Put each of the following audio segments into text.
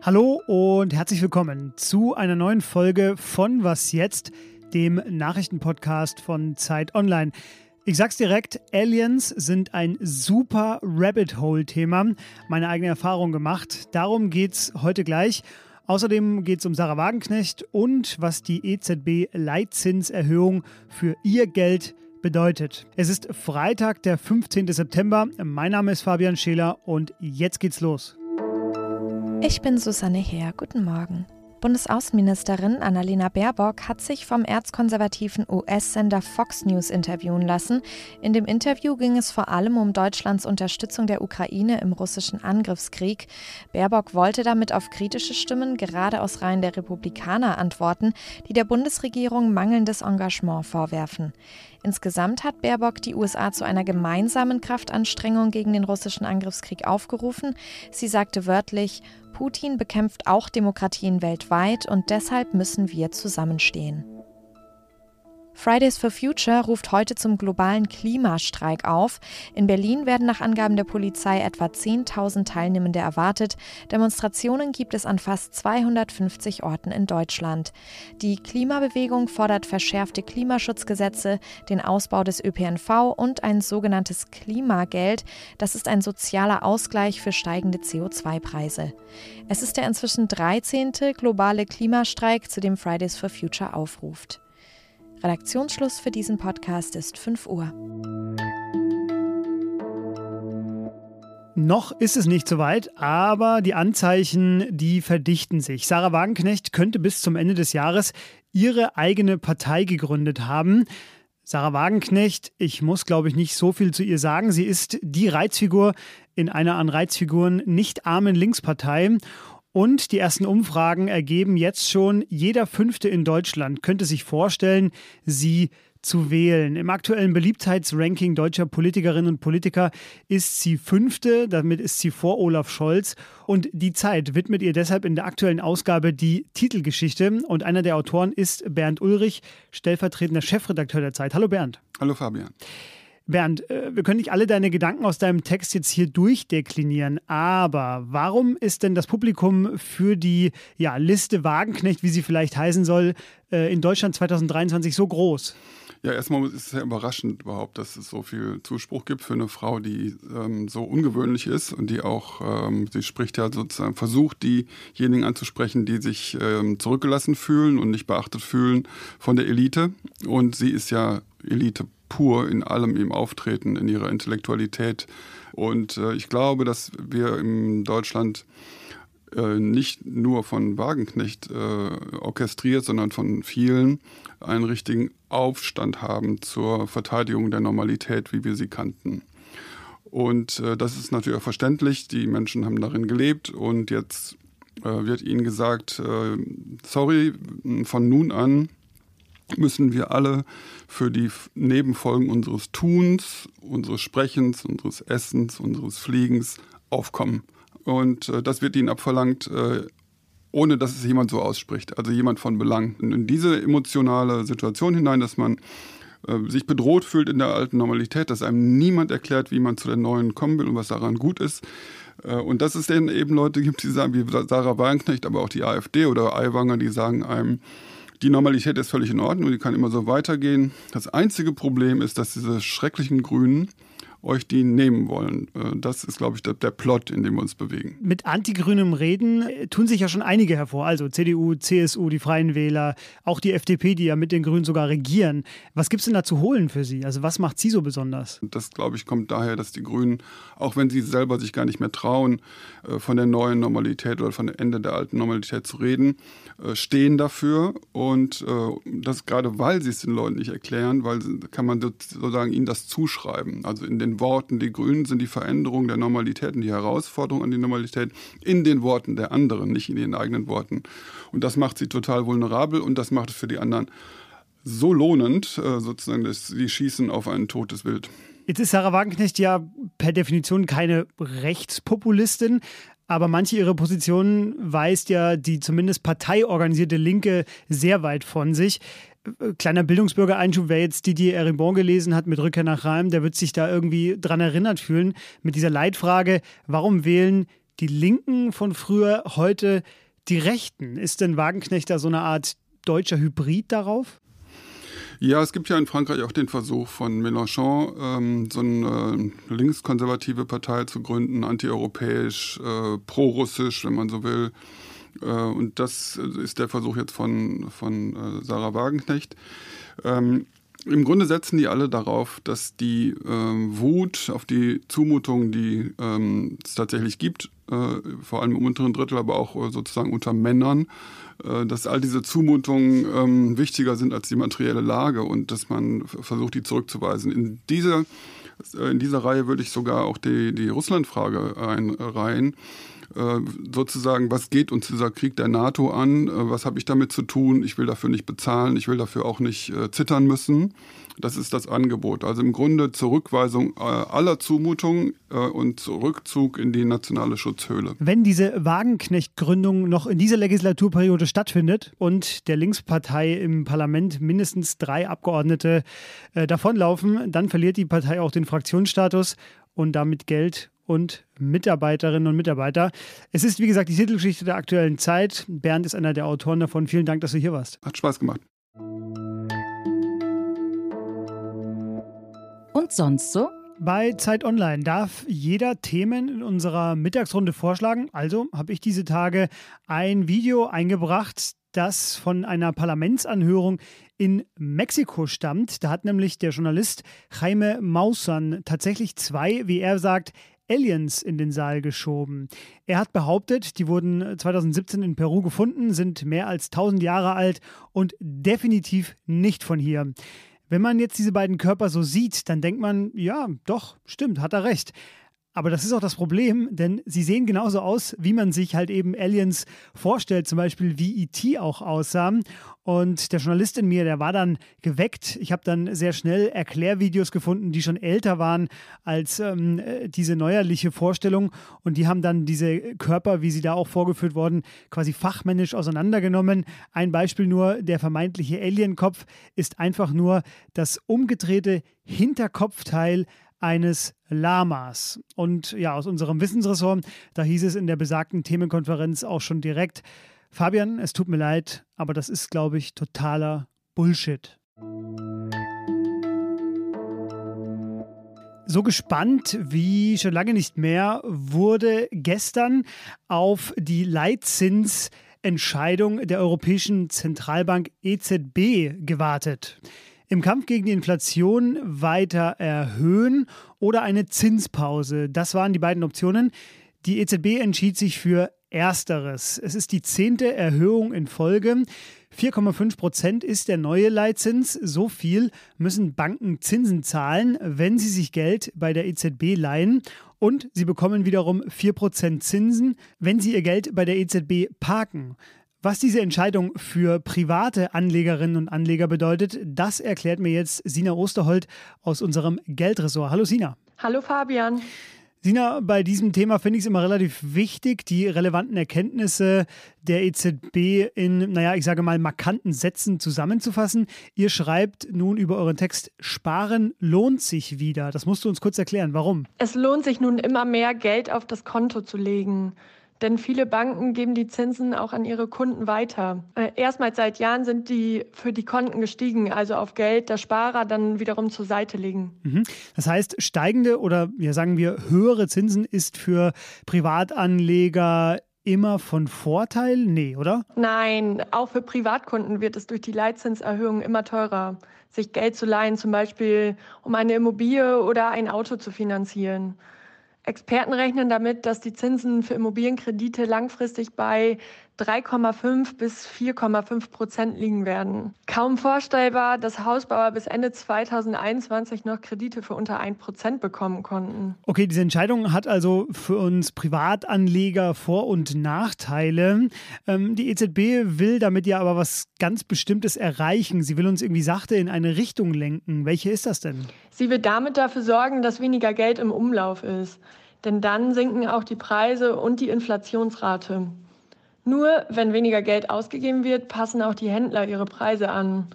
Hallo und herzlich willkommen zu einer neuen Folge von Was jetzt, dem Nachrichtenpodcast von Zeit Online. Ich sag's direkt, Aliens sind ein super Rabbit Hole-Thema. Meine eigene Erfahrung gemacht. Darum geht's heute gleich. Außerdem geht es um Sarah Wagenknecht und was die EZB-Leitzinserhöhung für ihr Geld bedeutet. Es ist Freitag, der 15. September. Mein Name ist Fabian Scheler und jetzt geht's los. Ich bin Susanne Heer. Guten Morgen. Bundesaußenministerin Annalena Baerbock hat sich vom erzkonservativen US-Sender Fox News interviewen lassen. In dem Interview ging es vor allem um Deutschlands Unterstützung der Ukraine im russischen Angriffskrieg. Baerbock wollte damit auf kritische Stimmen gerade aus Reihen der Republikaner antworten, die der Bundesregierung mangelndes Engagement vorwerfen. Insgesamt hat Baerbock die USA zu einer gemeinsamen Kraftanstrengung gegen den russischen Angriffskrieg aufgerufen. Sie sagte wörtlich, Putin bekämpft auch Demokratien weltweit und deshalb müssen wir zusammenstehen. Fridays for Future ruft heute zum globalen Klimastreik auf. In Berlin werden nach Angaben der Polizei etwa 10.000 Teilnehmende erwartet. Demonstrationen gibt es an fast 250 Orten in Deutschland. Die Klimabewegung fordert verschärfte Klimaschutzgesetze, den Ausbau des ÖPNV und ein sogenanntes Klimageld. Das ist ein sozialer Ausgleich für steigende CO2-Preise. Es ist der inzwischen 13. globale Klimastreik, zu dem Fridays for Future aufruft. Redaktionsschluss für diesen Podcast ist 5 Uhr. Noch ist es nicht so weit, aber die Anzeichen, die verdichten sich. Sarah Wagenknecht könnte bis zum Ende des Jahres ihre eigene Partei gegründet haben. Sarah Wagenknecht, ich muss, glaube ich, nicht so viel zu ihr sagen. Sie ist die Reizfigur in einer an Reizfiguren nicht armen Linkspartei. Und die ersten Umfragen ergeben jetzt schon, jeder Fünfte in Deutschland könnte sich vorstellen, sie zu wählen. Im aktuellen Beliebtheitsranking deutscher Politikerinnen und Politiker ist sie fünfte, damit ist sie vor Olaf Scholz. Und die Zeit widmet ihr deshalb in der aktuellen Ausgabe die Titelgeschichte. Und einer der Autoren ist Bernd Ulrich, stellvertretender Chefredakteur der Zeit. Hallo Bernd. Hallo Fabian. Bernd, äh, wir können nicht alle deine Gedanken aus deinem Text jetzt hier durchdeklinieren, aber warum ist denn das Publikum für die ja, Liste Wagenknecht, wie sie vielleicht heißen soll, äh, in Deutschland 2023 so groß? Ja, erstmal ist es sehr überraschend überhaupt, dass es so viel Zuspruch gibt für eine Frau, die ähm, so ungewöhnlich ist und die auch, ähm, sie spricht ja sozusagen, versucht diejenigen anzusprechen, die sich ähm, zurückgelassen fühlen und nicht beachtet fühlen von der Elite. Und sie ist ja Elite pur in allem im Auftreten, in ihrer Intellektualität. Und äh, ich glaube, dass wir in Deutschland äh, nicht nur von Wagenknecht äh, orchestriert, sondern von vielen einen richtigen Aufstand haben zur Verteidigung der Normalität, wie wir sie kannten. Und äh, das ist natürlich auch verständlich. Die Menschen haben darin gelebt und jetzt äh, wird ihnen gesagt, sorry, von nun an müssen wir alle für die Nebenfolgen unseres Tuns, unseres Sprechens, unseres Essens, unseres Fliegens aufkommen. Und äh, das wird ihnen abverlangt, äh, ohne dass es jemand so ausspricht, also jemand von Belang. Und in diese emotionale Situation hinein, dass man äh, sich bedroht fühlt in der alten Normalität, dass einem niemand erklärt, wie man zu der neuen kommen will und was daran gut ist. Äh, und dass es dann eben Leute gibt, die sagen, wie Sarah Wagenknecht, aber auch die AfD oder Aiwanger, die sagen einem, die Normalität ist völlig in Ordnung, die kann immer so weitergehen. Das einzige Problem ist, dass diese schrecklichen Grünen euch die nehmen wollen. Äh, das ist, glaube ich, der, der, Plot, in dem wir uns bewegen. Mit antigrünem Reden äh, tun sich ja schon einige hervor. Also CDU, CSU, die Freien Wähler, auch die FDP, die ja mit den Grünen sogar regieren. Was gibt es denn da zu holen für Sie? Also was macht Sie so besonders? Das, glaube ich, kommt daher, dass die Grünen, auch wenn sie selber sich gar nicht mehr trauen, äh, von der neuen Normalität oder von dem Ende der alten Normalität zu reden, stehen dafür. Und das gerade, weil sie es den Leuten nicht erklären, weil kann man sozusagen ihnen das zuschreiben. Also in den den Worten die Grünen sind die Veränderung der Normalität und die Herausforderung an die Normalität in den Worten der anderen, nicht in ihren eigenen Worten. Und das macht sie total vulnerabel und das macht es für die anderen so lohnend, äh, sozusagen, dass sie schießen auf ein totes Wild. Jetzt ist Sarah Wagenknecht ja per Definition keine Rechtspopulistin, aber manche ihrer Positionen weist ja die zumindest parteiorganisierte Linke sehr weit von sich kleiner Bildungsbürgereinschub, wer jetzt Didier Eribon gelesen hat mit Rückkehr nach Reim, der wird sich da irgendwie dran erinnert fühlen mit dieser Leitfrage, warum wählen die Linken von früher, heute die Rechten. Ist denn Wagenknecht da so eine Art deutscher Hybrid darauf? Ja, es gibt ja in Frankreich auch den Versuch von Mélenchon, ähm, so eine linkskonservative Partei zu gründen, antieuropäisch, äh, pro-russisch, wenn man so will. Äh, und das ist der Versuch jetzt von, von äh, Sarah Wagenknecht. Ähm, im Grunde setzen die alle darauf, dass die ähm, Wut auf die Zumutungen, die ähm, es tatsächlich gibt, äh, vor allem im unteren Drittel, aber auch äh, sozusagen unter Männern, äh, dass all diese Zumutungen wichtiger sind als die materielle Lage und dass man versucht, die zurückzuweisen. In dieser, äh, in dieser Reihe würde ich sogar auch die, die Russlandfrage einreihen. Äh, sozusagen, was geht uns dieser Krieg der NATO an? Äh, was habe ich damit zu tun? Ich will dafür nicht bezahlen, ich will dafür auch nicht äh, zittern müssen. Das ist das Angebot. Also im Grunde Zurückweisung aller Zumutungen und Rückzug in die nationale Schutzhöhle. Wenn diese Wagenknecht-Gründung noch in dieser Legislaturperiode stattfindet und der Linkspartei im Parlament mindestens drei Abgeordnete davonlaufen, dann verliert die Partei auch den Fraktionsstatus und damit Geld und Mitarbeiterinnen und Mitarbeiter. Es ist, wie gesagt, die Titelgeschichte der aktuellen Zeit. Bernd ist einer der Autoren davon. Vielen Dank, dass du hier warst. Hat Spaß gemacht. Und sonst so? Bei Zeit Online darf jeder Themen in unserer Mittagsrunde vorschlagen. Also habe ich diese Tage ein Video eingebracht, das von einer Parlamentsanhörung in Mexiko stammt. Da hat nämlich der Journalist Jaime Maussan tatsächlich zwei, wie er sagt, Aliens in den Saal geschoben. Er hat behauptet, die wurden 2017 in Peru gefunden, sind mehr als 1000 Jahre alt und definitiv nicht von hier. Wenn man jetzt diese beiden Körper so sieht, dann denkt man, ja, doch, stimmt, hat er recht. Aber das ist auch das Problem, denn sie sehen genauso aus, wie man sich halt eben Aliens vorstellt, zum Beispiel wie E.T. auch aussah. Und der Journalist in mir, der war dann geweckt. Ich habe dann sehr schnell Erklärvideos gefunden, die schon älter waren als ähm, diese neuerliche Vorstellung. Und die haben dann diese Körper, wie sie da auch vorgeführt wurden, quasi fachmännisch auseinandergenommen. Ein Beispiel nur, der vermeintliche Alienkopf ist einfach nur das umgedrehte Hinterkopfteil eines Lamas. Und ja, aus unserem Wissensressort, da hieß es in der besagten Themenkonferenz auch schon direkt, Fabian, es tut mir leid, aber das ist, glaube ich, totaler Bullshit. So gespannt wie schon lange nicht mehr wurde gestern auf die Leitzinsentscheidung der Europäischen Zentralbank EZB gewartet im Kampf gegen die Inflation weiter erhöhen oder eine Zinspause. Das waren die beiden Optionen. Die EZB entschied sich für Ersteres. Es ist die zehnte Erhöhung in Folge. 4,5 Prozent ist der neue Leitzins. So viel müssen Banken Zinsen zahlen, wenn sie sich Geld bei der EZB leihen. Und sie bekommen wiederum 4 Prozent Zinsen, wenn sie ihr Geld bei der EZB parken. Was diese Entscheidung für private Anlegerinnen und Anleger bedeutet, das erklärt mir jetzt Sina Osterholt aus unserem Geldressort. Hallo Sina. Hallo Fabian. Sina, bei diesem Thema finde ich es immer relativ wichtig, die relevanten Erkenntnisse der EZB in, naja, ich sage mal, markanten Sätzen zusammenzufassen. Ihr schreibt nun über euren Text, Sparen lohnt sich wieder. Das musst du uns kurz erklären. Warum? Es lohnt sich nun immer mehr Geld auf das Konto zu legen. Denn viele Banken geben die Zinsen auch an ihre Kunden weiter. Äh, erstmals seit Jahren sind die für die Konten gestiegen, also auf Geld der Sparer dann wiederum zur Seite legen. Mhm. Das heißt, steigende oder ja sagen wir höhere Zinsen ist für Privatanleger immer von Vorteil? Nee, oder? Nein, auch für Privatkunden wird es durch die Leitzinserhöhung immer teurer, sich Geld zu leihen, zum Beispiel um eine Immobilie oder ein Auto zu finanzieren. Experten rechnen damit, dass die Zinsen für Immobilienkredite langfristig bei 3,5 bis 4,5 Prozent liegen werden. Kaum vorstellbar, dass Hausbauer bis Ende 2021 noch Kredite für unter 1 Prozent bekommen konnten. Okay, diese Entscheidung hat also für uns Privatanleger Vor- und Nachteile. Ähm, die EZB will damit ja aber was ganz Bestimmtes erreichen. Sie will uns irgendwie sachte in eine Richtung lenken. Welche ist das denn? Sie will damit dafür sorgen, dass weniger Geld im Umlauf ist. Denn dann sinken auch die Preise und die Inflationsrate. Nur wenn weniger Geld ausgegeben wird, passen auch die Händler ihre Preise an.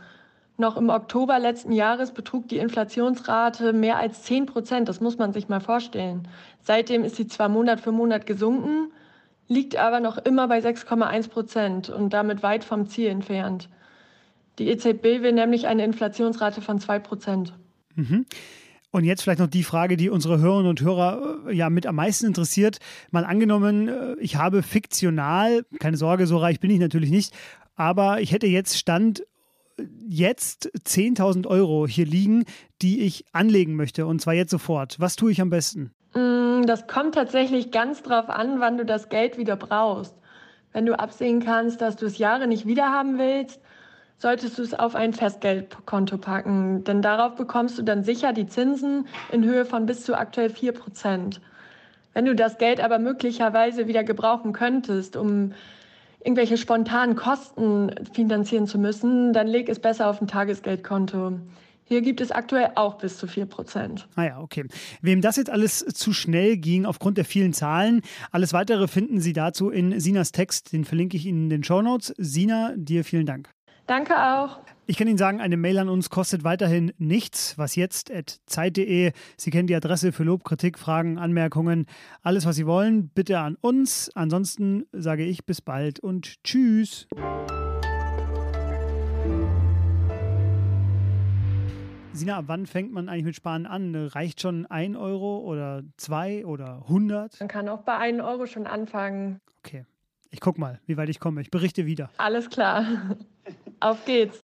Noch im Oktober letzten Jahres betrug die Inflationsrate mehr als 10 Prozent. Das muss man sich mal vorstellen. Seitdem ist sie zwar Monat für Monat gesunken, liegt aber noch immer bei 6,1 Prozent und damit weit vom Ziel entfernt. Die EZB will nämlich eine Inflationsrate von 2 Prozent. Mhm. Und jetzt vielleicht noch die Frage, die unsere Hörerinnen und Hörer äh, ja mit am meisten interessiert. Mal angenommen, äh, ich habe fiktional, keine Sorge, so reich bin ich natürlich nicht, aber ich hätte jetzt Stand jetzt 10.000 Euro hier liegen, die ich anlegen möchte und zwar jetzt sofort. Was tue ich am besten? Mm, das kommt tatsächlich ganz drauf an, wann du das Geld wieder brauchst. Wenn du absehen kannst, dass du es Jahre nicht wiederhaben willst, solltest du es auf ein Festgeldkonto packen, denn darauf bekommst du dann sicher die Zinsen in Höhe von bis zu aktuell 4 Prozent. Wenn du das Geld aber möglicherweise wieder gebrauchen könntest, um irgendwelche spontanen Kosten finanzieren zu müssen, dann leg es besser auf ein Tagesgeldkonto. Hier gibt es aktuell auch bis zu 4 Prozent. Ah ja, okay. Wem das jetzt alles zu schnell ging aufgrund der vielen Zahlen, alles weitere finden Sie dazu in Sinas Text. Den verlinke ich Ihnen in den Show Notes. Sina, dir vielen Dank. Danke auch. Ich kann Ihnen sagen, eine Mail an uns kostet weiterhin nichts. Was jetzt? Zeit.de. Sie kennen die Adresse für Lob, Kritik, Fragen, Anmerkungen. Alles, was Sie wollen, bitte an uns. Ansonsten sage ich bis bald und tschüss. Sina, ab wann fängt man eigentlich mit Sparen an? Reicht schon ein Euro oder zwei oder 100? Man kann auch bei einem Euro schon anfangen. Okay. Ich guck mal, wie weit ich komme. Ich berichte wieder. Alles klar. Auf geht's.